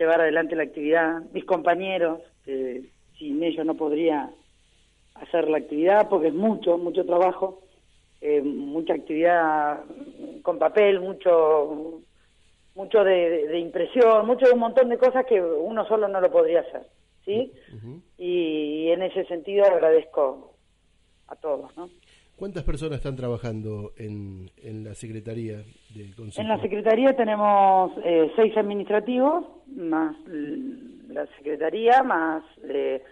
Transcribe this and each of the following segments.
llevar adelante la actividad, mis compañeros, que sin ellos no podría hacer la actividad porque es mucho, mucho trabajo, eh, mucha actividad con papel, mucho mucho de, impresión, mucho de un montón de cosas que uno solo no lo podría hacer, ¿sí? y, en ese sentido agradezco a todos, ¿no? ¿Cuántas personas están trabajando en, en la Secretaría del Consejo? En la Secretaría tenemos eh, seis administrativos, más la Secretaría, más eh,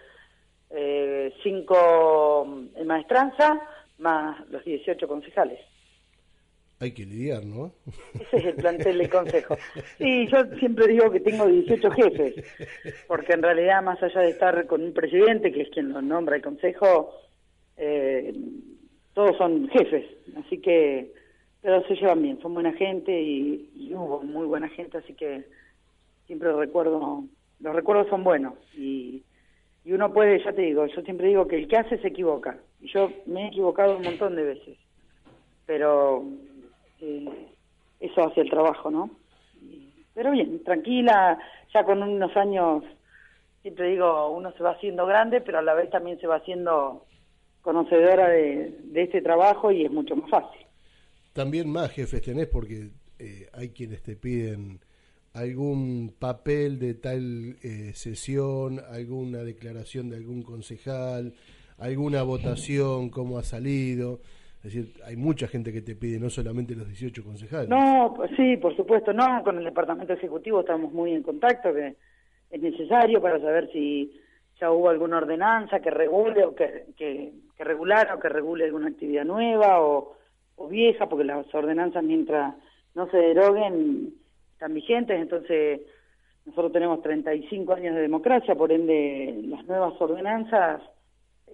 eh, cinco en maestranza, más los 18 concejales. Hay que lidiar, ¿no? Ese es el plantel del consejo. Sí, yo siempre digo que tengo 18 jefes, porque en realidad, más allá de estar con un presidente, que es quien lo nombra el consejo, eh, todos son jefes, así que, pero se llevan bien, son buena gente y, hubo muy buena gente, así que siempre recuerdo, los recuerdos son buenos y, y uno puede, ya te digo, yo siempre digo que el que hace se equivoca, y yo me he equivocado un montón de veces, pero eh, eso hace el trabajo, ¿no? Pero bien, tranquila, ya con unos años, siempre digo, uno se va haciendo grande, pero a la vez también se va haciendo conocedora de, este trabajo y es mucho más fácil. También más jefes tenés porque eh, hay quienes te piden algún papel de tal eh, sesión, alguna declaración de algún concejal, alguna votación, cómo ha salido. Es decir, hay mucha gente que te pide, no solamente los 18 concejales. No, pues sí, por supuesto, no. Con el departamento ejecutivo estamos muy en contacto, que es necesario para saber si ya hubo alguna ordenanza que regule o que, que, regulara o que regule alguna actividad nueva o, vieja, porque las ordenanzas mientras no se deroguen están vigentes, entonces nosotros tenemos 35 años de democracia, por ende las nuevas ordenanzas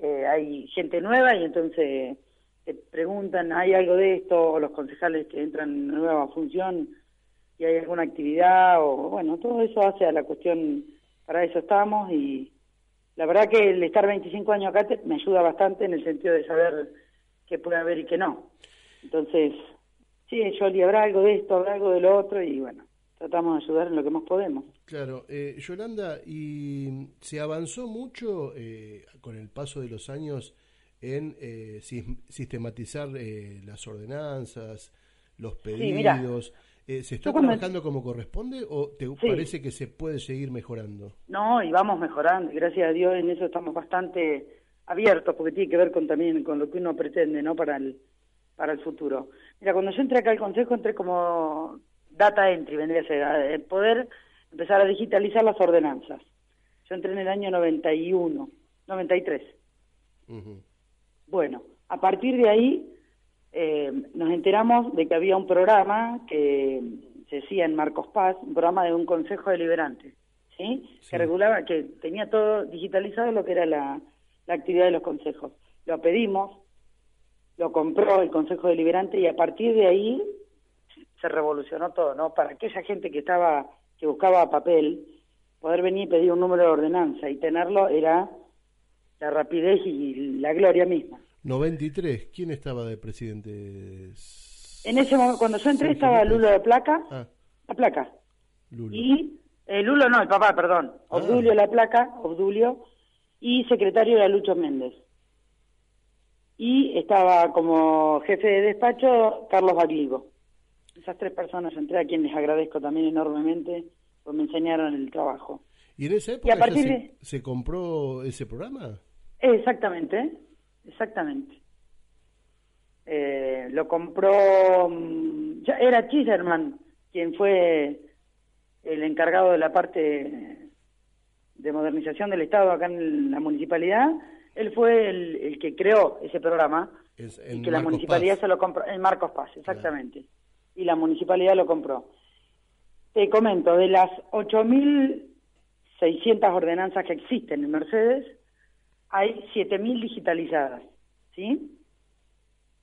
eh, hay gente nueva y entonces te preguntan, ¿hay algo de esto? O los concejales que entran en nueva función y hay alguna actividad, o bueno, todo eso hace a la cuestión, para eso estamos y la verdad que el estar 25 años acá me ayuda bastante en el sentido de saber qué puede haber y qué no. Entonces, sí, yo habrá algo de esto, habrá algo de lo otro y bueno, tratamos de ayudar en lo que más podemos. Claro, eh, Yolanda, ¿y se avanzó mucho eh, con el paso de los años en eh, sistematizar eh, las ordenanzas, los pedidos. Eh, ¿Se está trabajando como corresponde o te parece que se puede seguir mejorando? No, y vamos mejorando. Gracias a Dios en eso estamos bastante abiertos porque tiene que ver con también con lo que uno pretende, ¿no? Para el para el futuro. Mira, cuando yo entré acá al consejo entré como data entry, vendría a ser el poder empezar a digitalizar las ordenanzas. Yo entré en el año 91, 93. Uh bueno, a partir de ahí eh, nos enteramos de que había un programa que se decía en Marcos Paz, un programa de un consejo deliberante, ¿sí? Que regulaba, que tenía todo digitalizado lo que era la, actividad de los consejos. Lo pedimos, lo compró el consejo deliberante y a partir de ahí se revolucionó todo, ¿no? Para aquella gente que estaba, que buscaba papel, poder venir y pedir un número de ordenanza y tenerlo era la rapidez y la gloria misma. 93, ¿quién estaba de presidente? En ese momento, cuando yo entré, estaba Lulo de Placa, ah. la Placa. Lulo. Y, eh, Lulo no, el papá, perdón, ah. Obdulio La Placa, Obdulio, y secretario era Lucho Méndez. Y estaba como jefe de despacho Carlos Bagligo. Esas tres personas entré a quienes agradezco también enormemente, pues me enseñaron el trabajo. ¿Y en esa época se compró ese programa? Exactamente, exactamente. Eh, lo compró, mm, ya era Chiserman quien fue el encargado de la parte de modernización del Estado acá en la municipalidad. Él fue el, que creó ese programa y que la municipalidad se lo compró, en Marcos Paz, exactamente. Y la municipalidad lo compró. Te comento, de las 8.600 ordenanzas que existen en Mercedes, hay 7.000 digitalizadas, ¿sí?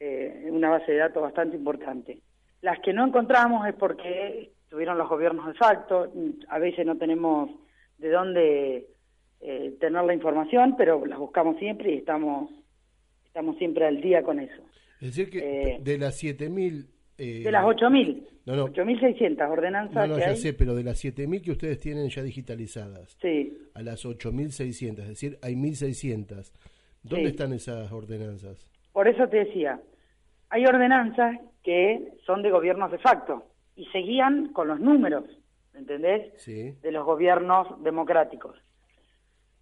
Eh, una base de datos bastante importante. Las que no encontramos es porque tuvieron los gobiernos de facto, a veces no tenemos de dónde eh, tener la información, pero las buscamos siempre y estamos, estamos siempre al día con eso. Es decir, que eh, de las 7.000 de las 8.000. No, no. 8.600 ordenanzas. No, no, que ya hay. sé, pero de las 7.000 que ustedes tienen ya digitalizadas, Sí. a las 8.600, es decir, hay 1.600. ¿Dónde Sí. están esas ordenanzas? Por eso te decía, hay ordenanzas que son de gobiernos de facto y seguían con los números, ¿entendés? Sí. De los gobiernos democráticos.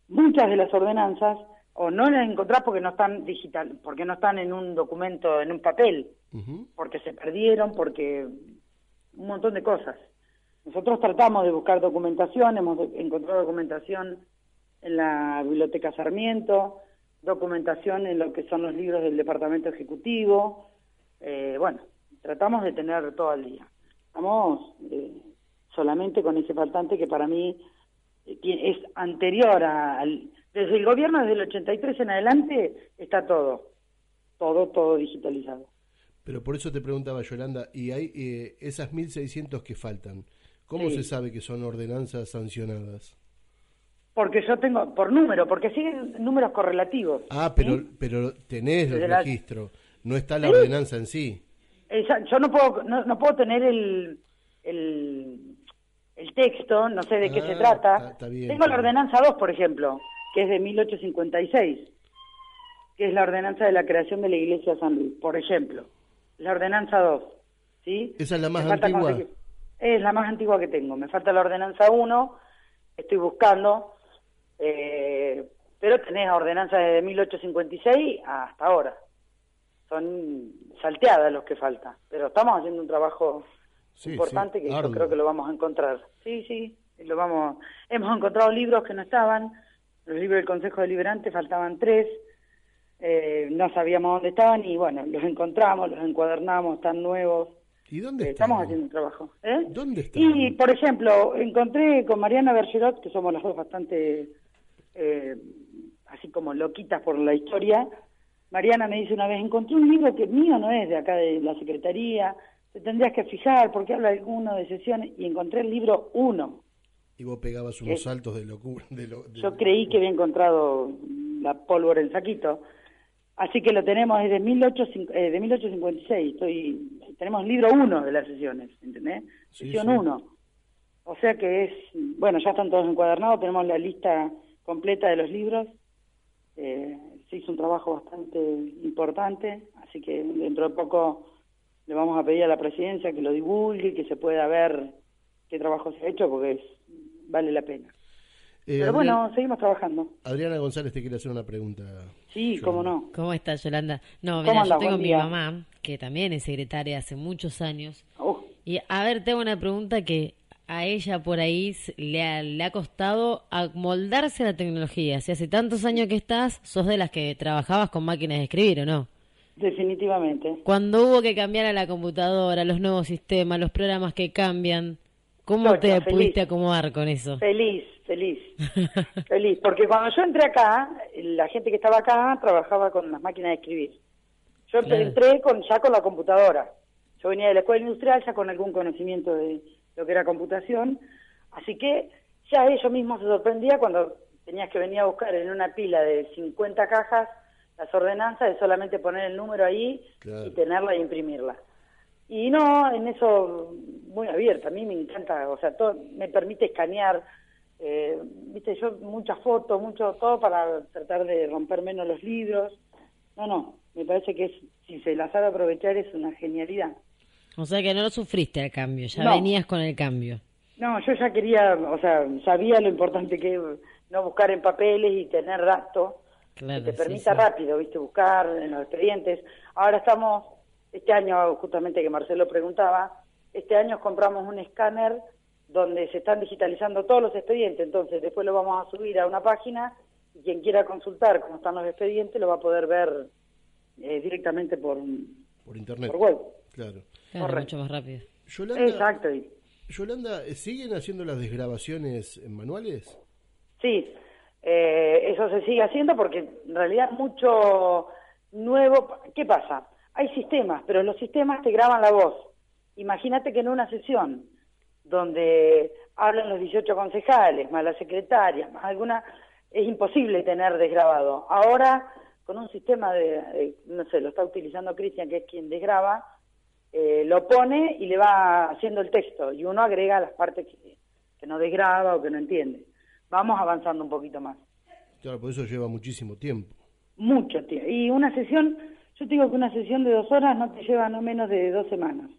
Muchas de las ordenanzas o no las encontrás porque no están digital, porque no están en un documento, en un papel, Porque se perdieron, porque un montón de cosas. Nosotros tratamos de buscar documentación, hemos encontrado documentación en la Biblioteca Sarmiento, documentación en lo que son los libros del Departamento Ejecutivo. Eh, bueno, tratamos de tener todo al día. Estamos eh, solamente con ese faltante que para mí eh, es anterior al... Desde el gobierno, desde el 83 en adelante, está todo, todo, todo digitalizado. Pero por eso te preguntaba, Yolanda, y hay eh, esas 1.600 que faltan, ¿cómo Sí. se sabe que son ordenanzas sancionadas? Porque yo tengo, por número, porque siguen números correlativos. Ah, pero, ¿sí? pero tenés el registro, no está la ¿Sí? ordenanza en sí. Esa- yo no puedo, no, no puedo tener el, el, el texto, no sé de qué Ah, se trata. está- está bien, tengo está la bien. ordenanza 2, por ejemplo, que es de 1856, que es la ordenanza de la creación de la Iglesia de San Luis, por ejemplo. La ordenanza 2, ¿sí? Esa es la más antigua. conseguir- Es la más antigua que tengo. Me falta la ordenanza 1, estoy buscando, eh, pero tenés ordenanza de 1856 hasta ahora. Son salteadas los que faltan, pero estamos haciendo un trabajo Sí, importante sí, que yo creo que lo vamos a encontrar. Sí, sí, lo vamos. Hemos encontrado libros que no estaban, los libros del Consejo Deliberante faltaban tres, eh, no sabíamos dónde estaban y bueno, los encontramos, los encuadernamos, están nuevos. ¿Y dónde Eh, están? estamos haciendo un trabajo. ¿eh? ¿Dónde están? Y, por ejemplo, encontré con Mariana Bergerot, que somos las dos bastante eh, así como loquitas por la historia. Mariana me dice una vez, encontré un libro que mío no es de acá de la Secretaría, te tendrías que fijar porque habla alguno de sesiones, y encontré el libro 1. Y vos pegabas unos saltos de locura. De lo- de- Yo creí que había encontrado la pólvora en saquito. Así que lo tenemos desde 18, eh, de 1856. Estoy, tenemos libro 1 de las sesiones, ¿entendés? Sí, Sesión sí. 1. O sea que es, bueno, ya están todos encuadernados, tenemos la lista completa de los libros. Eh, se hizo un trabajo bastante importante, así que dentro de poco le vamos a pedir a la presidencia que lo divulgue, que se pueda ver qué trabajo se ha hecho, porque es, vale la pena. Eh, Pero bueno, seguimos trabajando. Adriana González te quiere hacer una pregunta. Sí, Yolanda. cómo no. ¿Cómo estás, Yolanda? No, ¿Cómo mira, yo tengo mi día. mamá, que también es secretaria hace muchos años. Uh, Y a ver, tengo una pregunta que a ella por ahí s- le ha, le ha costado moldarse a la tecnología. Si hace tantos años que estás, sos de las que trabajabas con máquinas de escribir, ¿o no? definitivamente. Cuando hubo que cambiar a la computadora, los nuevos sistemas, los programas que cambian, ¿cómo Chocha, te feliz. pudiste acomodar con eso? Feliz, feliz, feliz. Porque cuando yo entré acá, la gente que estaba acá trabajaba con las máquinas de escribir. Yo Claro. entré con, ya con la computadora. Yo venía de la escuela industrial ya con algún conocimiento de lo que era computación. Así que ya ellos mismos se sorprendía cuando tenías que venir a buscar en una pila de 50 cajas las ordenanzas de solamente poner el número ahí Claro. y tenerla e imprimirla. Y no, en eso muy abierta, a mí me encanta, o sea, todo, me permite escanear, eh, viste, yo muchas fotos, mucho todo para tratar de romper menos los libros. No, no, me parece que es, si se la sabe aprovechar es una genialidad. O sea que no lo sufriste al cambio, ya No. venías con el cambio. No, yo ya quería, o sea, sabía lo importante que es no buscar en papeles y tener datos Claro, que te sí, permita sí. rápido, viste, buscar en los expedientes. Ahora estamos, este año, justamente que Marcelo preguntaba, este año compramos un escáner donde se están digitalizando todos los expedientes, entonces después lo vamos a subir a una página y quien quiera consultar cómo están los expedientes lo va a poder ver eh, directamente por, Por internet. por web. Claro. Claro, Correcto. mucho más rápido. Yolanda, Exacto. y- Yolanda, ¿siguen haciendo las desgrabaciones en manuales? Sí, eh, eso se sigue haciendo porque en realidad mucho nuevo. ¿Qué pasa? Hay sistemas, pero los sistemas te graban la voz. Imagínate que en una sesión donde hablan los 18 concejales, más la secretaria, más alguna, es imposible tener desgrabado. Ahora, con un sistema de, no sé, lo está utilizando Cristian, que es quien desgraba, eh, lo pone y le va haciendo el texto y uno agrega las partes que, que no desgraba o que no entiende. Vamos avanzando un poquito más. Claro, por eso lleva muchísimo tiempo. Mucho tiempo. Y una sesión, yo te digo que una sesión de dos horas no te lleva no menos de dos semanas.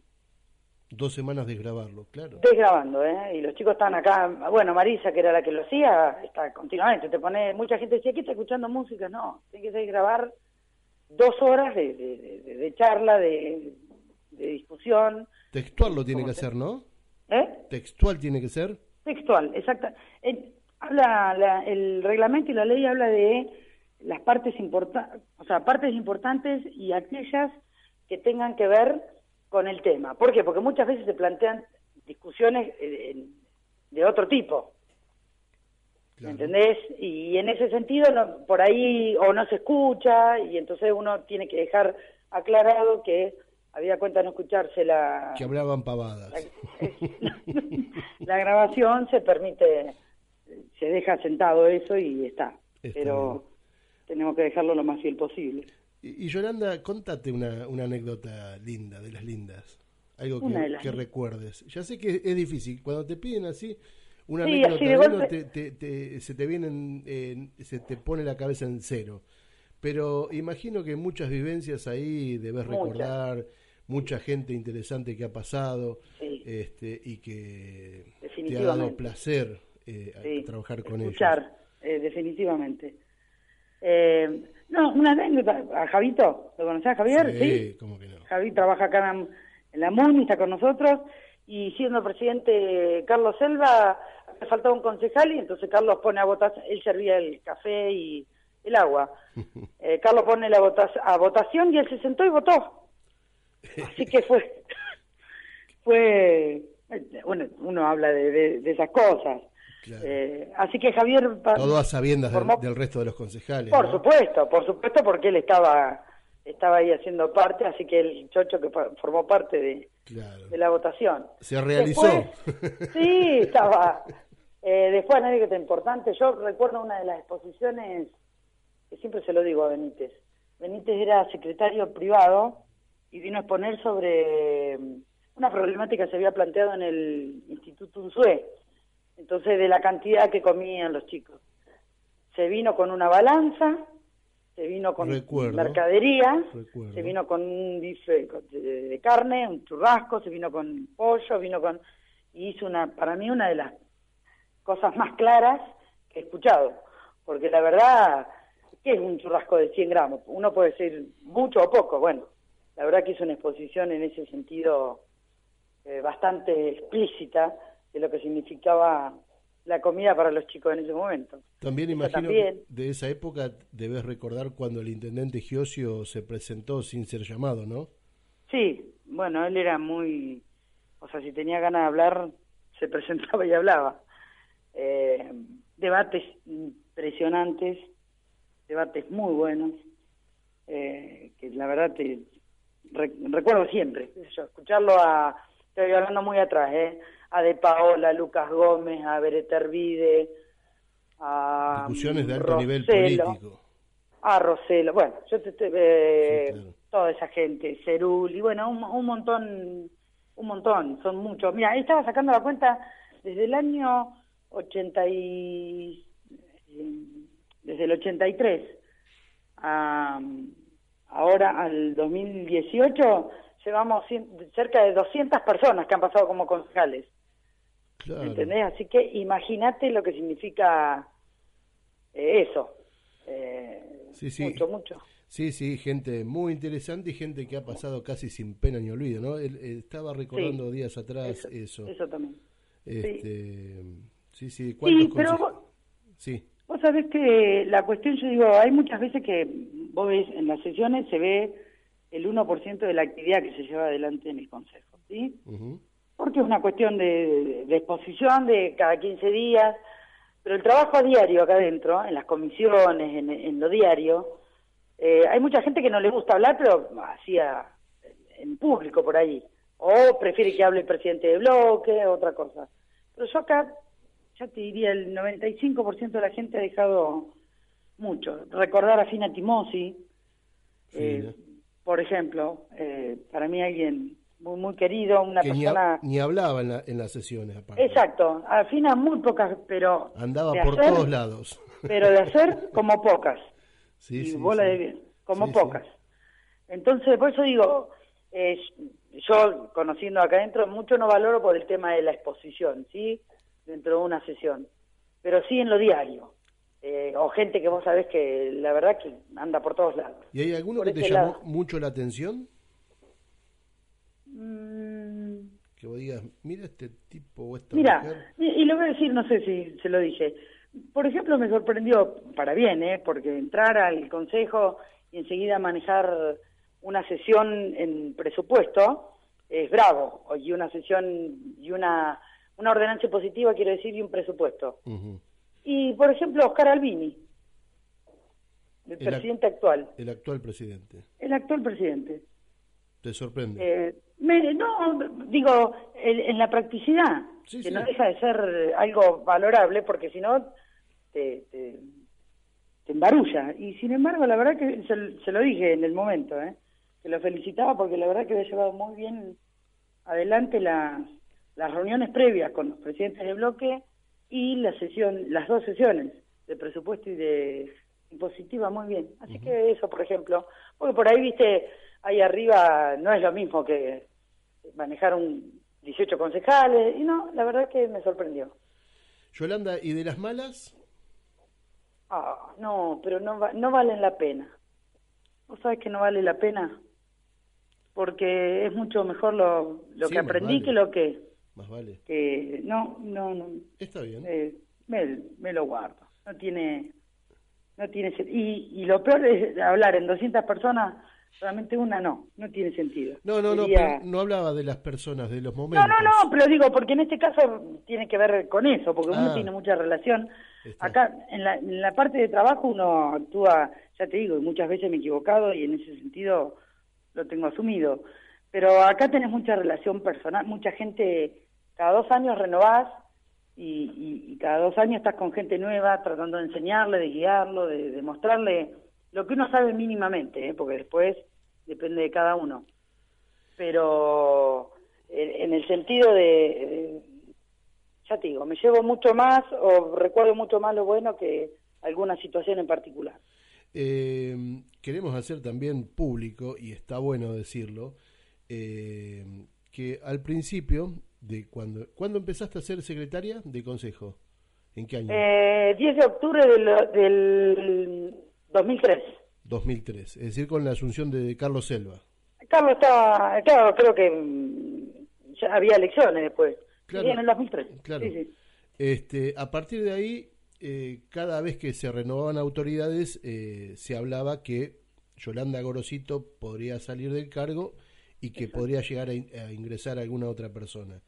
Dos semanas de grabarlo, claro. Desgrabando, ¿eh? Y los chicos están acá. Bueno, Marisa, que era la que lo hacía, está continuamente. Te pone, mucha gente decía, ¿qué está escuchando música? No, tiene que grabar dos horas de, de, de, charla, de, de, discusión. Textual lo tiene que hacer, ¿no? ¿Eh? Textual tiene que ser. Textual, exacto. habla la, el reglamento y la ley habla de las partes importantes, o sea, partes importantes y aquellas que tengan que ver con el tema. ¿Por qué? Porque muchas veces se plantean discusiones eh, de otro tipo. Claro. ¿Entendés? Y en ese sentido, por ahí o no se escucha, y entonces uno tiene que dejar aclarado que había cuenta no escucharse la... Que hablaban pavadas. La, la grabación se permite, se deja sentado eso y está. está Pero. Tenemos que dejarlo lo más fiel posible. Y, y Yolanda, contate una, una, anécdota linda, de las lindas. Algo que, que recuerdes. Ya sé que es difícil. Cuando te piden así, una sí, anécdota de golpe... te, te, te, se te vienen, eh, se te pone la cabeza en cero. Pero imagino que muchas vivencias ahí debes Muchas. recordar, mucha gente interesante que ha pasado Sí. este, y que te ha dado placer eh, a- trabajar con escuchar, eh, definitivamente. Eh, no, una anécdota. ¿A Javito? ¿Lo conocés a Javier? Sí. ¿cómo que no? Javi trabaja acá en, en la MUNI, está con nosotros, y siendo presidente Carlos Selva, le faltaba un concejal y entonces Carlos pone a votar, él servía el café y el agua. Eh, Carlos pone la vota- a votación y él se sentó y votó. Así que fue, fue, bueno, uno habla de, de- de esas cosas. Claro. Eh, así que Javier... Todo a sabiendas del, formó- del resto de los concejales. por ¿no? supuesto, por supuesto, porque él estaba estaba ahí haciendo parte, así que el chocho que formó parte de, Claro. de la votación. Se realizó. Después- sí, estaba. Eh, después, anécdota importante, yo recuerdo una de las exposiciones, que siempre se lo digo a Benítez. Benítez era secretario privado y vino a exponer sobre mm, una problemática que se había planteado en el Instituto Unzué, entonces de la cantidad que comían los chicos. Se vino con una balanza, se vino con Recuerdo. mercadería, Recuerdo. se vino con un bife de, de carne, un churrasco, se vino con pollo, vino con... Y hizo una, para mí una de las cosas más claras que he escuchado. Porque la verdad, ¿qué es un churrasco de 100 gramos? Uno puede decir mucho o poco. Bueno, la verdad que hizo una exposición en ese sentido eh, bastante explícita de lo que significaba la comida para los chicos en ese momento. También Eso imagino también. que de esa época debes recordar cuando el intendente Giosio se presentó sin ser llamado, ¿no? Sí, bueno, él era muy, o sea, si tenía ganas de hablar, se presentaba y hablaba. Eh, debates impresionantes, debates muy buenos, eh, que la verdad te re- recuerdo siempre, yo, escucharlo a, estoy hablando muy atrás, eh, a De Paola, a Lucas Gómez, a Beretervide, a Discusiones de alto nivel Roselo. político. Ah, Roselo, bueno, yo te, te- eh, Sí, claro. toda esa gente, Cerul, y bueno, un, un montón, un montón, son muchos. Mira, ahí estaba sacando la cuenta desde el año 80 y, eh, desde el 83 a ahora al 2018 llevamos cerca de 200 personas que han pasado como concejales. Claro. ¿Entendés? Así que imagínate lo que significa eh, eso. Eh, Sí, sí. Mucho, mucho. Sí, sí, gente muy interesante y gente que ha pasado casi sin pena ni olvido, ¿no? Él, eh, estaba recordando Sí. días atrás Eso, eso. eso también. Este, sí, sí, Sí, ¿cuántos pero vos, Sí, vos sabés que la cuestión, yo digo, hay muchas veces que vos ves en las sesiones se ve el 1% de la actividad que se lleva adelante en el Consejo, ¿sí? ujú. Porque es una cuestión de, de exposición de cada 15 días, pero el trabajo a diario acá adentro, en las comisiones, en, en lo diario, eh, hay mucha gente que no le gusta hablar, pero hacía en público por ahí, o prefiere que hable el presidente de bloque, otra cosa. Pero yo acá, ya te diría, el 95% de la gente ha dejado mucho. Recordar a Fina Timosi, eh, por ejemplo, eh, para mí alguien muy, muy querido, una que persona... Ni, hablaba en, la, en, las sesiones, aparte. Exacto, al final muy pocas, pero... Andaba por todos lados. Pero de hacer como pocas. Sí, sí, como pocas. Entonces, por eso digo, eh, yo conociendo acá adentro, mucho no valoro por el tema de la exposición, ¿sí? Dentro de una sesión, pero sí en lo diario. Eh, o gente que vos sabés que la verdad que anda por todos lados. ¿Y hay alguno que te llamó mucho la atención? Mm. Que vos digas, mira este tipo o esta Mira, y, lo voy a decir, no sé si se lo dije. Por ejemplo, me sorprendió, para bien, ¿eh? porque entrar al consejo y enseguida manejar una sesión en presupuesto es bravo, y una sesión y una, una ordenanza positiva, quiero decir, y un presupuesto. Y, por ejemplo, Oscar Albini, el, presidente actual. El actual presidente. El actual presidente. ¿Te sorprende? Eh, no, digo, en, la practicidad, que no deja de ser algo valorable, porque si no, te, te, embarulla. Y sin embargo, la verdad que se, se lo dije en el momento, ¿eh? que lo felicitaba porque la verdad que había llevado muy bien adelante las, las reuniones previas con los presidentes de bloque y la sesión, las dos sesiones de presupuesto y de impositiva muy bien. Así que eso, por ejemplo, porque por ahí, viste, ahí arriba no es lo mismo que manejar un 18 concejales, y no, la verdad que me sorprendió. Yolanda, ¿y de las malas? Ah, no, pero no, no valen la pena. ¿Vos sabés que no vale la pena? porque es mucho mejor lo, lo que aprendí que lo que... Más vale. Que, no, no, no. Está bien. Eh, me, me, lo guardo. No tiene... No tiene y, y lo peor es hablar en 200 personas, solamente una no, no tiene sentido. No, no, no, no hablaba de las personas, de los momentos. No, no, no, pero digo, porque en este caso tiene que ver con eso, porque uno ah. tiene mucha relación. Acá, en la, en la parte de trabajo uno actúa, ya te digo, muchas veces me he equivocado y en ese sentido lo tengo asumido. Pero acá tenés mucha relación personal, mucha gente, cada dos años renovás y, cada dos años estás con gente nueva tratando de enseñarle, de guiarlo, de, mostrarle lo que uno sabe mínimamente, ¿eh? porque después depende de cada uno. Pero en, el sentido de, ya te digo, me llevo mucho más o recuerdo mucho más lo bueno que alguna situación en particular. Eh, queremos hacer también público, y está bueno decirlo, eh, que al principio, de cuando, ¿cuándo empezaste a ser secretaria de consejo? ¿En qué año? Eh, 10 de octubre del, del 2003. 2003, es decir, con la asunción de Carlos Selva. Carlos estaba, claro, creo que mm, ya había elecciones después. Claro, en el 2003. Claro. Este, a partir de ahí eh, cada vez que se renovaban autoridades eh, se hablaba que Yolanda Gorosito podría salir del cargo y que podría llegar a, ingresar a alguna otra persona.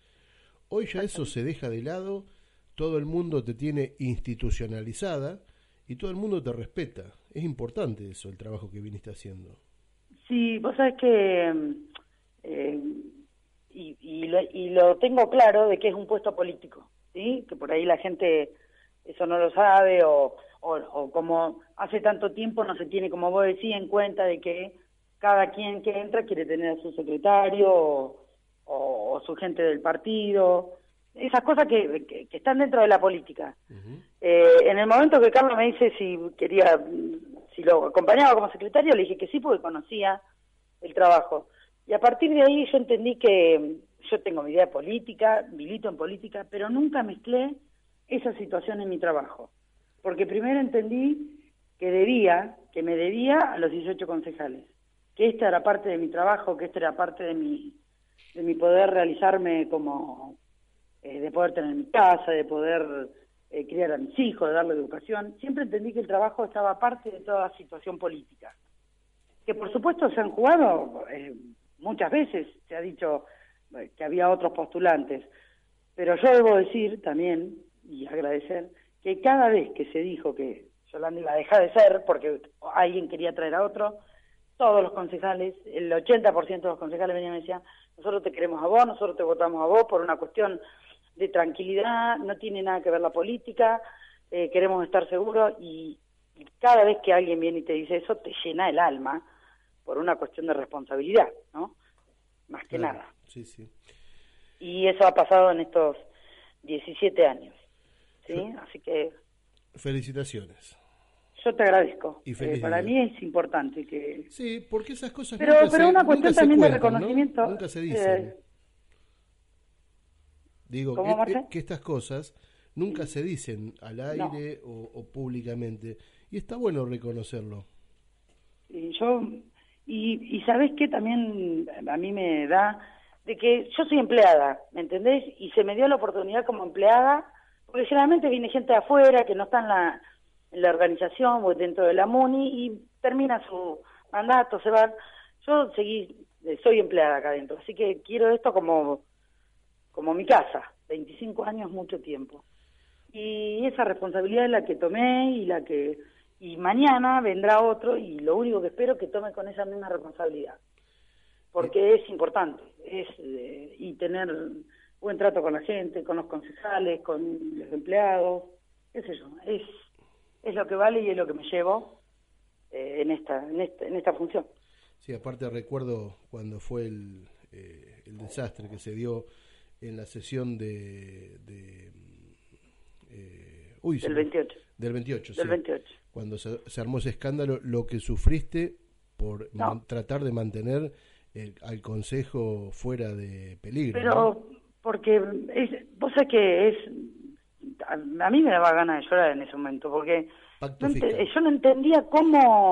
Hoy ya eso se deja de lado, todo el mundo te tiene institucionalizada y todo el mundo te respeta. Es importante eso, el trabajo que viniste haciendo. Sí, vos sabés que... Eh, y, y, lo, y lo tengo claro de que es un puesto político, ¿sí? Que por ahí la gente eso no lo sabe o, o, como hace tanto tiempo no se tiene, como vos decís, en cuenta de que cada quien que entra quiere tener a su secretario o, su gente del partido, esas cosas que, que, están dentro de la política. eh, en el momento que Carlos me dice si quería, si lo acompañaba como secretario, le dije que sí porque conocía el trabajo. Y a partir de ahí yo entendí que yo tengo mi idea política, milito en política, pero nunca mezclé esa situación en mi trabajo. Porque primero entendí que debía, que me debía a los 18 concejales, que esta era parte de mi trabajo, que esta era parte de mi, de mi poder realizarme como, eh, de poder tener mi casa, de poder eh, criar a mis hijos, de darle educación. Siempre entendí que el trabajo estaba parte de toda situación política. Que por supuesto se han jugado eh, muchas veces, se ha dicho que había otros postulantes, pero yo debo decir también y agradecer que cada vez que se dijo que Yolanda iba a dejar de ser porque alguien quería traer a otro, todos los concejales, el 80% de los concejales venían y decían, nosotros te queremos a vos, nosotros te votamos a vos por una cuestión de tranquilidad, no tiene nada que ver la política, eh, queremos estar seguros y, cada vez que alguien viene y te dice eso, te llena el alma por una cuestión de responsabilidad, ¿no? más que nada. Sí, sí. Y eso ha pasado en estos 17 años. ¿sí? Así que Felicitaciones. yo te agradezco. Y feliz Eh, para mí es importante que... Sí, porque esas cosas Pero, nunca pero se, una cuestión también de reconocimiento. Nunca se dicen. eh, Digo, ¿Cómo, que, estas cosas nunca se dicen al aire o, o públicamente. Y está bueno reconocerlo. Y yo, y, y sabes que también a mí me da de que yo soy empleada, ¿me entendés? Y se me dio la oportunidad como empleada, porque generalmente viene gente de afuera que no está en la, en la organización o dentro de la MUNI y termina su mandato, se van. Yo seguí, soy empleada acá adentro, así que quiero esto como, como mi casa, 25 años, mucho tiempo. Y esa responsabilidad es la que tomé y la que y mañana vendrá otro y lo único que espero es que tome con esa misma responsabilidad. Porque es importante es eh, y tener buen trato con la gente con los concejales con los empleados qué sé yo es es lo que vale y es lo que me llevo eh, en esta en esta en esta función. Sí, aparte recuerdo cuando fue el, eh, el desastre que se dio en la sesión de... de eh, uy, del me- 28 Del 28, del sí. 28 Cuando se, se armó ese escándalo, lo que sufriste por No. tratar de mantener el- al Consejo fuera de peligro. ¿no? pero porque es, vos sabés que es a, a mí me daba ganas de llorar en ese momento porque no ente- yo no entendía cómo